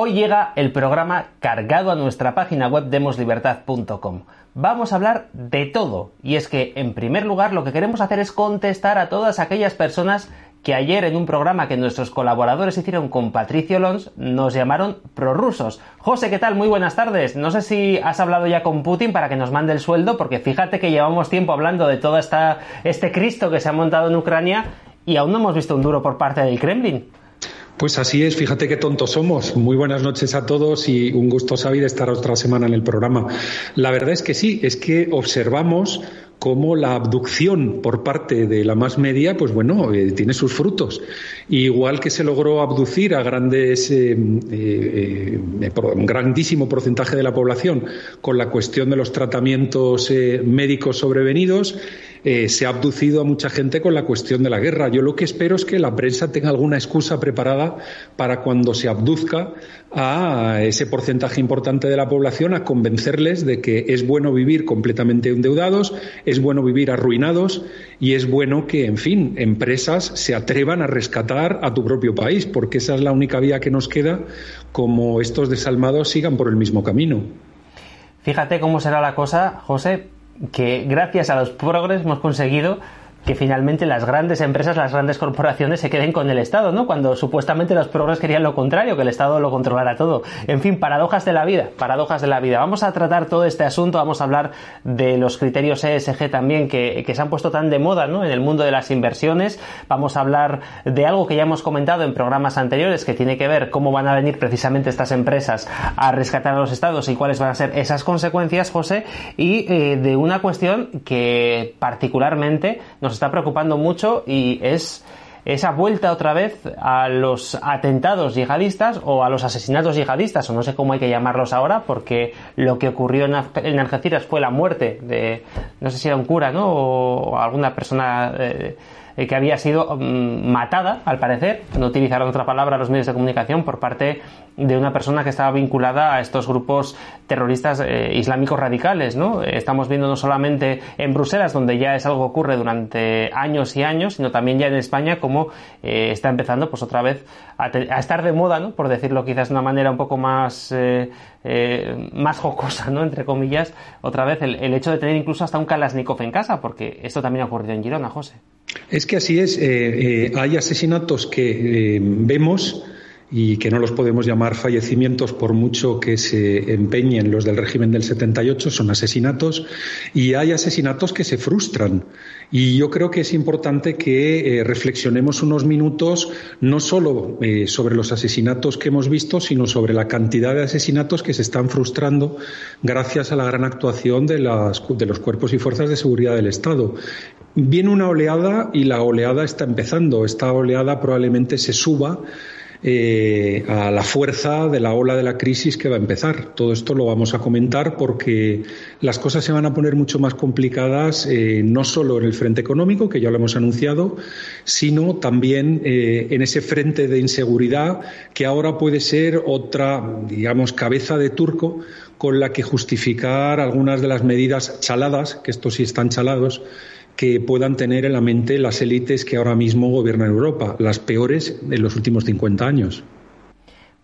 Hoy llega el programa cargado a nuestra página web demoslibertad.com. Vamos a hablar de todo, y es que en primer lugar lo que queremos hacer es contestar a todas aquellas personas que ayer en un programa que nuestros colaboradores hicieron con Patricio Lons nos llamaron prorrusos. José, ¿qué tal? Muy buenas tardes. No sé si has hablado ya con Putin para que nos mande el sueldo, porque fíjate que llevamos tiempo hablando de todo esta, este Cristo que se ha montado en Ucrania y aún no hemos visto un duro por parte del Kremlin. Pues así es, fíjate qué tontos somos. Muy buenas noches a todos y un gusto saber estar otra semana en el programa. La verdad es que sí, es que observamos cómo la abducción por parte de la más media, pues bueno, eh, tiene sus frutos. igual que se logró abducir a grandes, eh, eh, un grandísimo porcentaje de la población con la cuestión de los tratamientos médicos sobrevenidos, eh, se ha abducido a mucha gente con la cuestión de la guerra. Yo lo que espero es que la prensa tenga alguna excusa preparada para cuando se abduzca a ese porcentaje importante de la población a convencerles de que es bueno vivir completamente endeudados, es bueno vivir arruinados y es bueno que, en fin, empresas se atrevan a rescatar a tu propio país, porque esa es la única vía que nos queda como estos desalmados sigan por el mismo camino. Fíjate cómo será la cosa, José, que gracias a los progres hemos conseguido que finalmente las grandes empresas, las grandes corporaciones se queden con el Estado, ¿no? Cuando supuestamente los progres querían lo contrario, que el Estado lo controlara todo. En fin, paradojas de la vida, paradojas de la vida. Vamos a tratar todo este asunto, vamos a hablar de los criterios ESG también que, que se han puesto tan de moda, ¿no? En el mundo de las inversiones. Vamos a hablar de algo que ya hemos comentado en programas anteriores, que tiene que ver cómo van a venir precisamente estas empresas a rescatar a los Estados y cuáles van a ser esas consecuencias, José, y eh, de una cuestión que particularmente nos está preocupando mucho y es esa vuelta otra vez a los atentados yihadistas o a los asesinatos yihadistas, o no sé cómo hay que llamarlos ahora, porque lo que ocurrió en, Algeciras fue la muerte de, no sé si era un cura, ¿no? O, alguna persona eh, que había sido mm, matada, al parecer, no utilizaron otra palabra los medios de comunicación, por parte de una persona que estaba vinculada a estos grupos terroristas eh, islámicos radicales, ¿no? Estamos viendo no solamente en Bruselas, donde ya es algo que ocurre durante años y años, sino también ya en España, como eh, está empezando, pues otra vez a, estar de moda, ¿no? Por decirlo quizás de una manera un poco más, más jocosa, ¿no? Entre comillas, otra vez el, el hecho de tener incluso hasta un Kalashnikov en casa, porque esto también ha ocurrido en Girona, José. Es que así es. Eh, eh, hay asesinatos que eh, vemos y que no los podemos llamar fallecimientos por mucho que se empeñen los del régimen del 78, son asesinatos, y hay asesinatos que se frustran. Y yo creo que es importante que reflexionemos unos minutos no solo sobre los asesinatos que hemos visto, sino sobre la cantidad de asesinatos que se están frustrando gracias a la gran actuación de, las, de los cuerpos y fuerzas de seguridad del Estado. Viene una oleada y la oleada está empezando. Esta oleada probablemente se suba eh, a la fuerza de la ola de la crisis que va a empezar. Todo esto lo vamos a comentar porque las cosas se van a poner mucho más complicadas, eh, no solo en el frente económico, que ya lo hemos anunciado, sino también eh, en ese frente de inseguridad que ahora puede ser otra, digamos, cabeza de turco con la que justificar algunas de las medidas chaladas, que estos sí están chalados, que puedan tener en la mente las élites que ahora mismo gobiernan Europa, las peores de los últimos 50 años.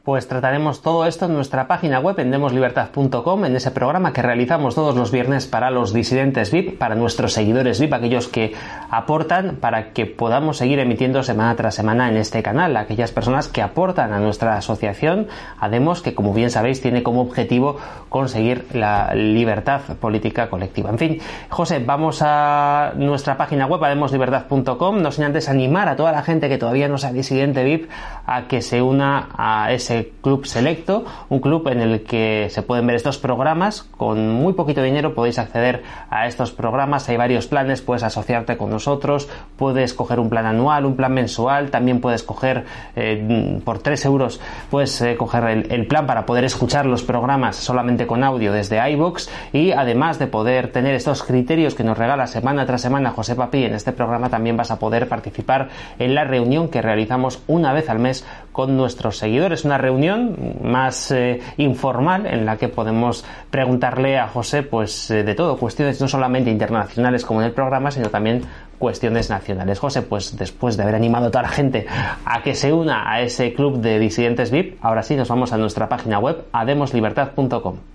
Pues trataremos todo esto en nuestra página web en demoslibertad.com, en ese programa que realizamos todos los viernes para los disidentes VIP, para nuestros seguidores VIP, aquellos que aportan para que podamos seguir emitiendo semana tras semana en este canal, aquellas personas que aportan a nuestra asociación, Ademos, que como bien sabéis tiene como objetivo conseguir la libertad política colectiva. En fin, José, vamos a nuestra página web, ademoslibertad.com, no sin antes animar a toda la gente que todavía no sea disidente VIP a que se una a ese club selecto, un club en el que se pueden ver estos programas. Con muy poquito dinero podéis acceder a estos programas. Hay varios planes, puedes asociarte con nosotros, puedes coger un plan anual, un plan mensual, también puedes coger eh, por 3 euros, puedes eh, coger el, plan para poder escuchar los programas solamente con audio desde iBox y además de poder tener estos criterios que nos regala semana tras semana José Papi en este programa también vas a poder participar en la reunión que realizamos una vez al mes con nuestros seguidores, una reunión más eh, informal en la que podemos preguntarle a José pues eh, de todo, cuestiones no solamente internacionales como en el programa, sino también cuestiones nacionales. José, pues después de haber animado a toda la gente a que se una a ese club de disidentes VIP, ahora sí nos vamos a nuestra página web ademoslibertad.com.